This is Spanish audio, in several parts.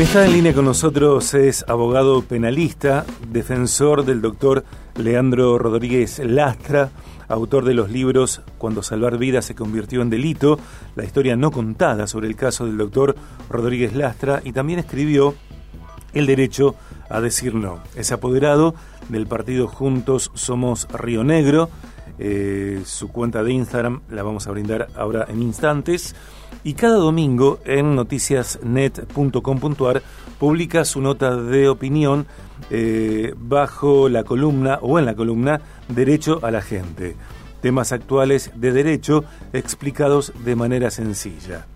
Está en línea con nosotros es abogado penalista, defensor del doctor Leandro Rodríguez Lastra, autor de los libros Cuando salvar vidas se convirtió en delito, la historia no contada sobre el caso del doctor Rodríguez Lastra, y también escribió El derecho a decir no. Es apoderado del partido Juntos Somos Río Negro. Eh, su cuenta de Instagram la vamos a brindar ahora en instantes y cada domingo en noticiasnet.com.ar publica su nota de opinión eh, bajo la columna o en la columna Derecho a la Gente. Temas actuales de derecho explicados de manera sencilla.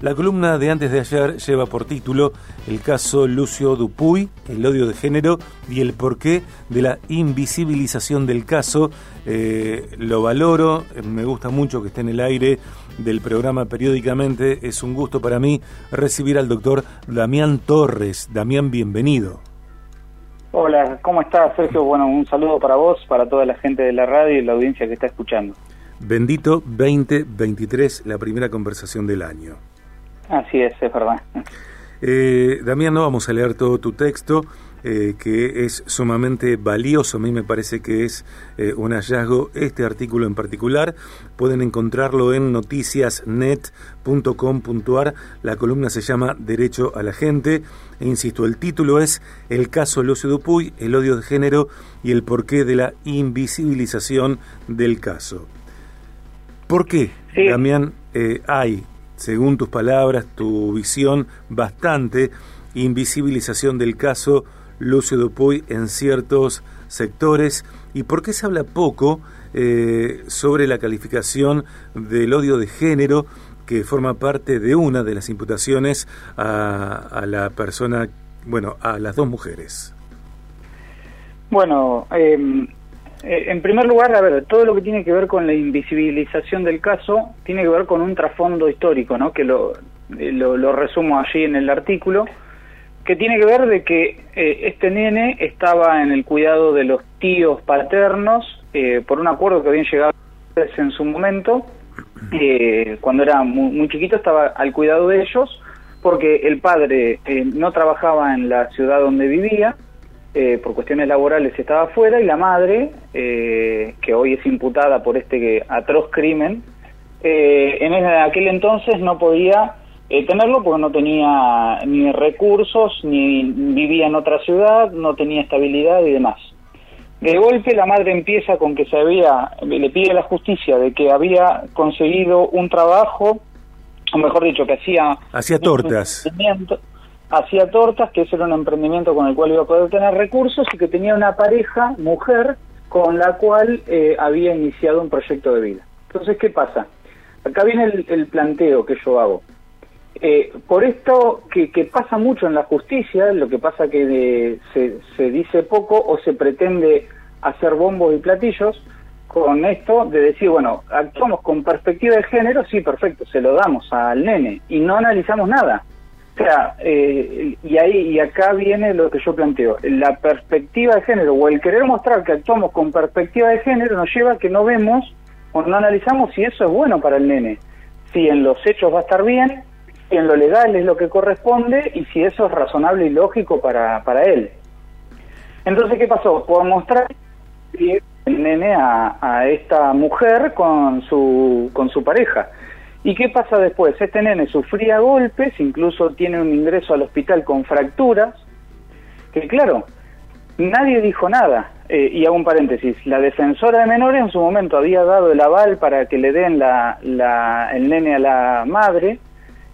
La columna de antes de ayer lleva por título el caso Lucio Dupuy, el odio de género y el porqué de la invisibilización del caso. Eh, lo valoro, me gusta mucho que esté en el aire del programa periódicamente. Es un gusto para mí recibir al doctor Damián Torres. Damián, bienvenido. Hola, ¿cómo estás, Sergio? Bueno, un saludo para vos, para toda la gente de la radio y la audiencia que está escuchando. Bendito 2023, la primera conversación del año. Así es, es verdad. Eh, Damián, no vamos a leer todo tu texto, eh, que es sumamente valioso. A mí me parece que es eh, un hallazgo este artículo en particular. Pueden encontrarlo en noticiasnet.com.ar. La columna se llama Derecho a la Gente. E insisto, el título es El caso Lucio Dupuy, el odio de género y el porqué de la invisibilización del caso. ¿Por qué, Damián, hay según tus palabras, tu visión, bastante invisibilización del caso Lucio Dupuy en ciertos sectores y por qué se habla poco eh, sobre la calificación del odio de género que forma parte de una de las imputaciones a, la persona, bueno, a las dos mujeres. Bueno, eh, eh, en primer lugar, a ver, todo lo que tiene que ver con la invisibilización del caso tiene que ver con un trasfondo histórico, ¿no? Que lo, eh, lo, resumo allí en el artículo, que tiene que ver de que eh, este nene estaba en el cuidado de los tíos paternos por un acuerdo que habían llegado en su momento, cuando era muy, muy, chiquito estaba al cuidado de ellos, porque el padre no trabajaba en la ciudad donde vivía, eh, por cuestiones laborales estaba afuera y la madre, eh, que hoy es imputada por este atroz crimen, eh, en aquel entonces no podía tenerlo porque no tenía ni recursos, ni vivía en otra ciudad, no tenía estabilidad y demás. De golpe la madre empieza con que se había, le pide a la justicia de que había conseguido un trabajo, o mejor dicho, que hacía... Hacía tortas hacía tortas, que ese era un emprendimiento con el cual iba a poder tener recursos y que tenía una pareja, mujer, con la cual eh, había iniciado un proyecto de vida. Entonces, ¿qué pasa? Acá viene el, planteo que yo hago. Eh, por esto que, pasa mucho en la justicia, lo que pasa que se, se dice poco o se pretende hacer bombos y platillos, con esto de decir, bueno, actuamos con perspectiva de género, sí, perfecto, se lo damos al nene y no analizamos nada. O sea, eh, y ahí y acá viene lo que yo planteo. La perspectiva de género o el querer mostrar que actuamos con perspectiva de género nos lleva a que no vemos o no analizamos si eso es bueno para el nene. Si en los hechos va a estar bien, si en lo legal es lo que corresponde y si eso es razonable y lógico para, para él. Entonces, ¿qué pasó? Por mostrar el nene a, a esta mujer con su, con su pareja. ¿Y qué pasa después? Este nene sufría golpes, incluso tiene un ingreso al hospital con fracturas, que claro, nadie dijo nada. Eh, y hago un paréntesis, la defensora de menores en su momento había dado el aval para que le den la, el nene a la madre,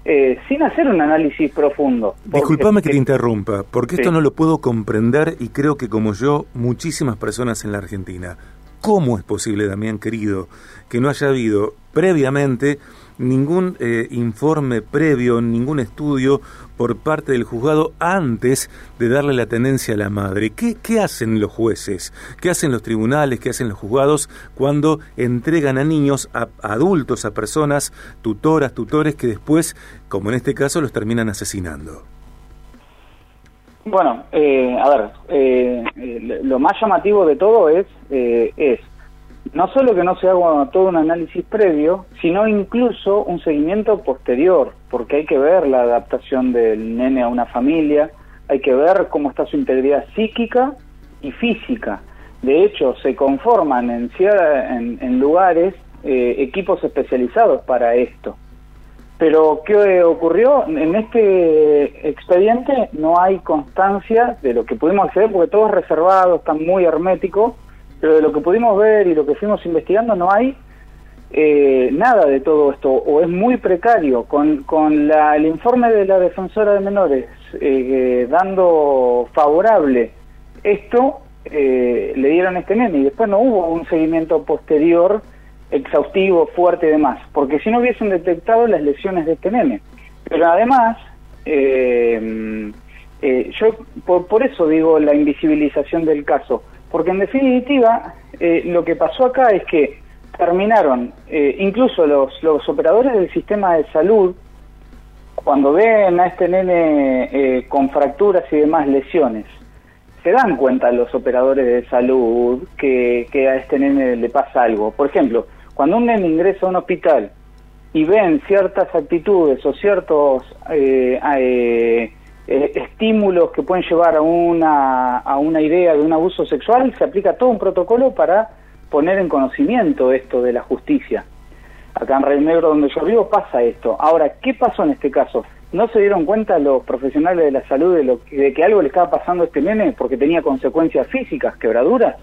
eh, sin hacer un análisis profundo. Disculpame que te interrumpa, porque esto no lo puedo comprender y creo que como yo, muchísimas personas en la Argentina. ¿Cómo es posible, Damián querido, que no haya habido previamente ningún eh, informe previo, ningún estudio por parte del juzgado antes de darle la tenencia a la madre. ¿Qué, ¿Qué, hacen los jueces? ¿Qué hacen los tribunales? ¿Qué hacen los juzgados cuando entregan a niños, a, adultos, a personas, tutoras, tutores, que después, como en este caso, los terminan asesinando? Bueno, eh, a ver, eh, lo más llamativo de todo es, es no solo que no se haga todo un análisis previo, sino incluso un seguimiento posterior, porque hay que ver la adaptación del nene a una familia, hay que ver cómo está su integridad psíquica y física. De hecho, se conforman en, en, lugares eh, equipos especializados para esto. Pero, ¿qué ocurrió? En este expediente no hay constancia de lo que pudimos acceder, porque todo es reservado, está muy hermético, pero de lo que pudimos ver y lo que fuimos investigando no hay eh, nada de todo esto, o es muy precario. Con, con la, el informe de la defensora de menores eh, dando favorable esto, eh, le dieron este nene y después no hubo un seguimiento posterior exhaustivo, fuerte y demás, porque si no hubiesen detectado las lesiones de este nene. Pero además, yo por, por eso digo la invisibilización del caso, porque en definitiva eh, lo que pasó acá es que terminaron, eh, incluso los, los operadores del sistema de salud, cuando ven a este nene eh, con fracturas y demás lesiones, se dan cuenta los operadores de salud que, que a este nene le pasa algo. Por ejemplo, cuando un nene ingresa a un hospital y ven ciertas actitudes o ciertos eh, estímulos que pueden llevar a una, a una idea de un abuso sexual, se aplica todo un protocolo para poner en conocimiento esto de la justicia. Acá en Rey Negro, donde yo vivo, pasa esto. Ahora, ¿qué pasó en este caso? ¿No se dieron cuenta los profesionales de la salud de, lo, de que algo le estaba pasando a este nene porque tenía consecuencias físicas, quebraduras?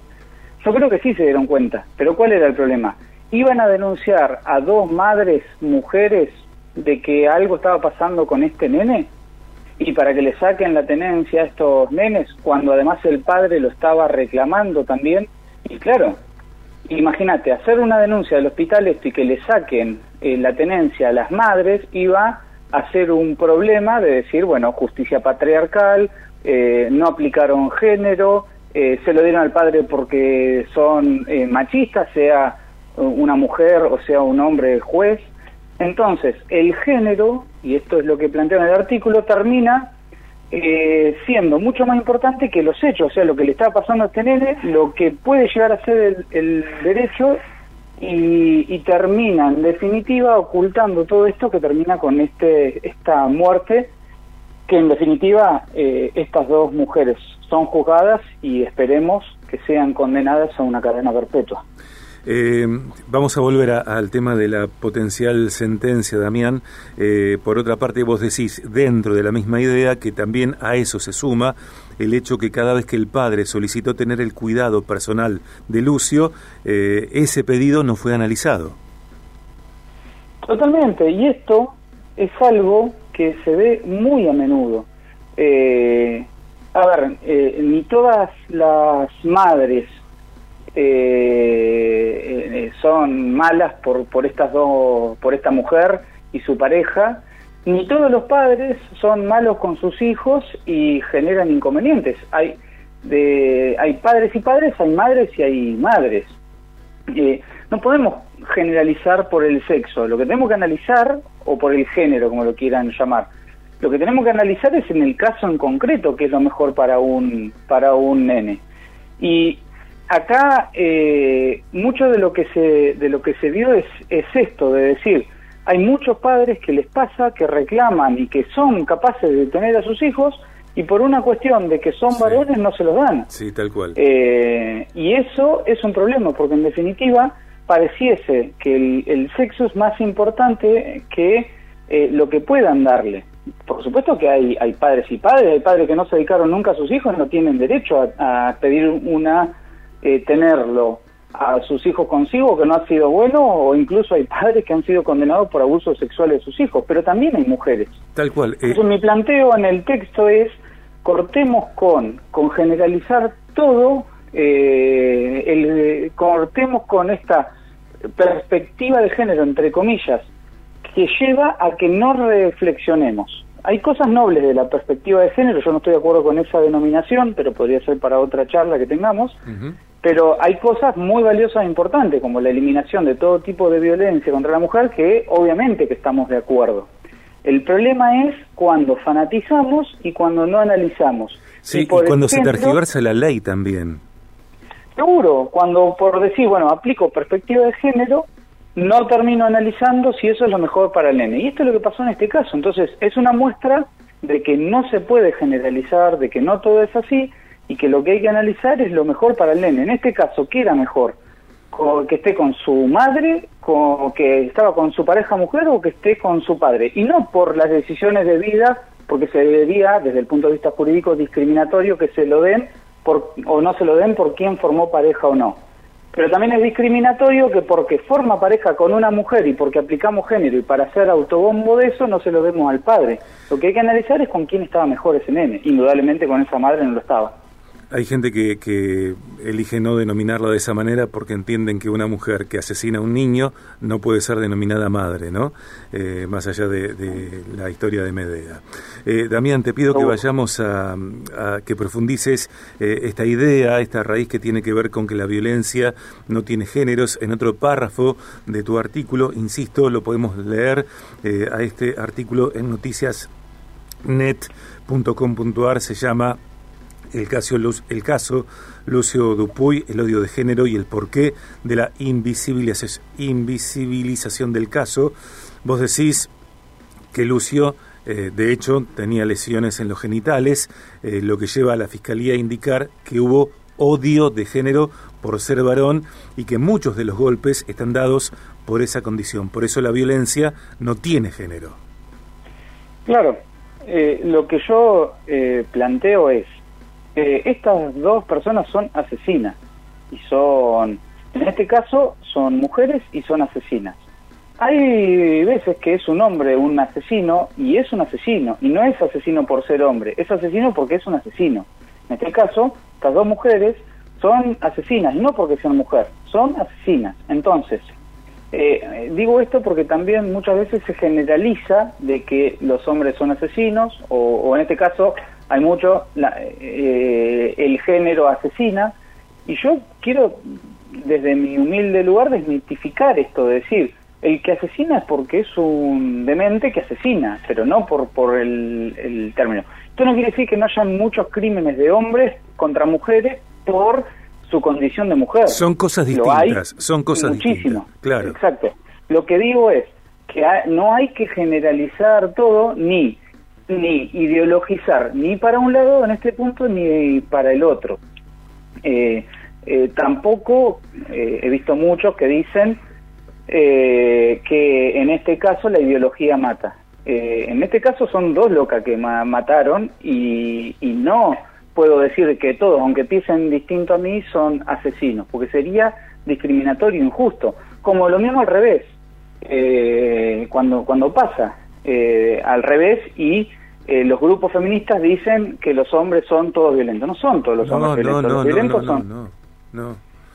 Yo creo que sí se dieron cuenta, pero ¿cuál era el problema? Iban a denunciar a dos madres, mujeres, de que algo estaba pasando con este nene y para que le saquen la tenencia a estos nenes, cuando además el padre lo estaba reclamando también. Y claro, imagínate, hacer una denuncia del hospital esto y que le saquen eh, la tenencia a las madres iba a ser un problema de decir, bueno, justicia patriarcal, eh, no aplicaron género, eh, se lo dieron al padre porque son machistas, sea una mujer o sea un hombre juez. Entonces, el género, y esto es lo que plantea en el artículo, termina eh, siendo mucho más importante que los hechos, o sea, lo que le está pasando a este nene, lo que puede llegar a ser el, derecho y, termina, en definitiva, ocultando todo esto que termina con este esta muerte, que en definitiva eh, estas dos mujeres son juzgadas y esperemos que sean condenadas a una cadena perpetua. Eh, vamos a volver al tema de la potencial sentencia, Damián. Eh, por otra parte, vos decís, dentro de la misma idea, que también a eso se suma el hecho que cada vez que el padre solicitó tener el cuidado personal de Lucio, eh, ese pedido no fue analizado. Totalmente, y esto es algo que se ve muy a menudo. a ver, ni todas las madres eh, eh, son malas por, por estas dos, por esta mujer y su pareja, ni todos los padres son malos con sus hijos y generan inconvenientes. Hay, de, hay padres y padres, hay madres y hay madres. Eh, no podemos generalizar por el sexo, lo que tenemos que analizar, o por el género, como lo quieran llamar, lo que tenemos que analizar es en el caso en concreto qué es lo mejor para un, para un nene. Y acá eh, mucho de lo que se de lo que se vio es, es esto de decir hay muchos padres que les pasa que reclaman y que son capaces de tener a sus hijos y por una cuestión de que son varones no se los dan. Sí tal cual. Eh, y eso es un problema porque en definitiva pareciese que el, sexo es más importante que eh, lo que puedan darle. Por supuesto que hay, hay padres y padres, hay padres que no se dedicaron nunca a sus hijos, no tienen derecho a pedir una eh, tenerlo a sus hijos consigo que no ha sido bueno o incluso hay padres que han sido condenados por abusos sexuales de sus hijos, pero también hay mujeres. Tal cual. Eh. mi planteo en el texto es cortemos con, con generalizar todo, eh, el, cortemos con esta perspectiva de género, entre comillas, que lleva a que no reflexionemos. Hay cosas nobles de la perspectiva de género, yo no estoy de acuerdo con esa denominación, pero podría ser para otra charla que tengamos, pero hay cosas muy valiosas e importantes, como la eliminación de todo tipo de violencia contra la mujer, que obviamente que estamos de acuerdo. El problema es cuando fanatizamos y cuando no analizamos. Sí, y, cuando se tergiversa la ley también. Seguro, cuando por decir, bueno, aplico perspectiva de género, no termino analizando si eso es lo mejor para el nene. Y esto es lo que pasó en este caso. Entonces, es una muestra de que no se puede generalizar, de que no todo es así y que lo que hay que analizar es lo mejor para el nene. En este caso, ¿qué era mejor? ¿Que esté con su madre, con, que estaba con su pareja mujer o que esté con su padre? Y no por las decisiones de vida, porque se debería, desde el punto de vista jurídico, discriminatorio que se lo den por, o no se lo den por quién formó pareja o no. Pero también es discriminatorio que porque forma pareja con una mujer y porque aplicamos género y para hacer autobombo de eso no se lo demos al padre. Lo que hay que analizar es con quién estaba mejor ese nene. Indudablemente con esa madre no lo estaba. Hay gente que, que, elige no denominarlo de esa manera porque entienden que una mujer que asesina a un niño no puede ser denominada madre, ¿no? Eh, más allá de, la historia de Medea. Eh, Damián, te pido que vayamos a, que profundices eh, esta idea, esta raíz que tiene que ver con que la violencia no tiene géneros. En otro párrafo de tu artículo, insisto, lo podemos leer a este artículo en noticiasnet.com.ar, se llama el caso, el caso Lucio Dupuy, el odio de género y el porqué de la invisibilización del caso. Vos decís que Lucio, eh, de hecho, tenía lesiones en los genitales, eh, lo que lleva a la Fiscalía a indicar que hubo odio de género por ser varón y que muchos de los golpes están dados por esa condición. Por eso la violencia no tiene género. Claro, eh, lo que yo planteo es, eh, estas dos personas son asesinas y son, en este caso, son mujeres y son asesinas. Hay veces que es un hombre un asesino y es un asesino y no es asesino por ser hombre, es asesino porque es un asesino. En este caso, estas dos mujeres son asesinas y no porque sean mujer, son asesinas. Entonces, eh, digo esto porque también muchas veces se generaliza de que los hombres son asesinos o, o en este caso hay mucho eh, el género asesina, y yo quiero, desde mi humilde lugar, desmitificar esto, de decir, el que asesina es porque es un demente que asesina, pero no por, por el, término. Esto no quiere decir que no haya muchos crímenes de hombres contra mujeres por su condición de mujer. Son cosas distintas, son cosas muchísimo, Claro. Exacto. Lo que digo es que no hay que generalizar todo ni ni ideologizar ni para un lado en este punto ni para el otro. Eh, eh, tampoco eh, he visto muchos que dicen que en este caso la ideología mata. en este caso son dos locas que mataron y, y, no puedo decir que todos, aunque piensen distinto a mí, son asesinos, porque sería discriminatorio e injusto. Como lo mismo al revés, cuando, cuando pasa al revés y eh, los grupos feministas dicen que los hombres son todos violentos. No son todos los hombres violentos, los violentos son...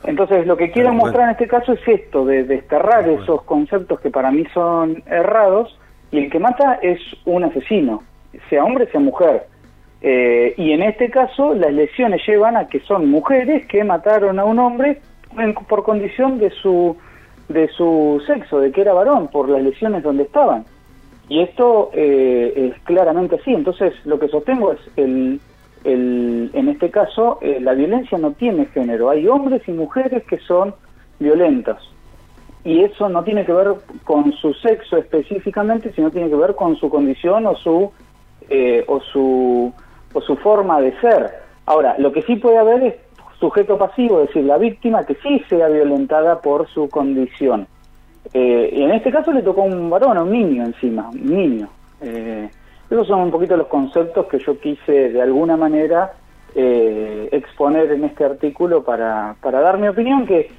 Entonces, lo que quiero mostrar en este caso es esto, de desterrar esos conceptos que para mí son errados, y el que mata es un asesino, sea hombre, sea mujer. Eh, y en este caso, las lesiones llevan a que son mujeres que mataron a un hombre por condición de su, de su sexo, de que era varón, por las lesiones donde estaban. Y esto eh, es claramente así. Entonces, lo que sostengo es, el, el, en este caso, eh, la violencia no tiene género. Hay hombres y mujeres que son violentos. Y eso no tiene que ver con su sexo específicamente, sino tiene que ver con su condición o su, eh, o su, o su forma de ser. Ahora, lo que sí puede haber es sujeto pasivo, es decir, la víctima que sí sea violentada por su condición. Eh, y en este caso le tocó un varón, a un niño encima, un niño. Eh, esos son un poquito los conceptos que yo quise de alguna manera eh, exponer en este artículo para, para dar mi opinión que,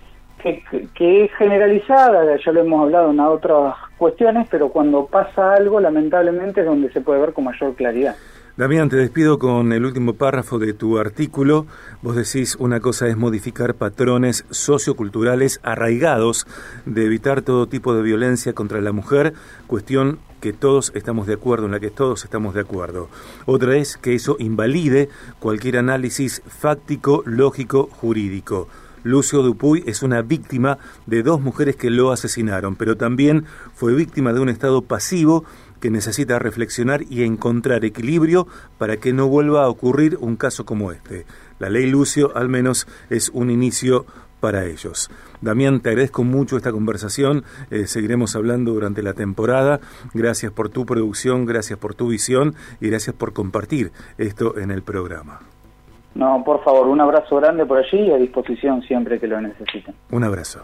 que, que, es generalizada, ya lo hemos hablado en otras cuestiones, pero cuando pasa algo lamentablemente es donde se puede ver con mayor claridad. Damián, te despido con el último párrafo de tu artículo. Vos decís, una cosa es modificar patrones socioculturales arraigados de evitar todo tipo de violencia contra la mujer, cuestión que todos estamos de acuerdo, en la que todos estamos de acuerdo. Otra es que eso invalide cualquier análisis fáctico, lógico, jurídico. Lucio Dupuy es una víctima de dos mujeres que lo asesinaron, pero también fue víctima de un estado pasivo que necesita reflexionar y encontrar equilibrio para que no vuelva a ocurrir un caso como este. La ley Lucio al menos es un inicio para ellos. Damián, te agradezco mucho esta conversación, eh, seguiremos hablando durante la temporada. Gracias por tu producción, gracias por tu visión y gracias por compartir esto en el programa. No, por favor, un abrazo grande por allí y a disposición siempre que lo necesiten. Un abrazo.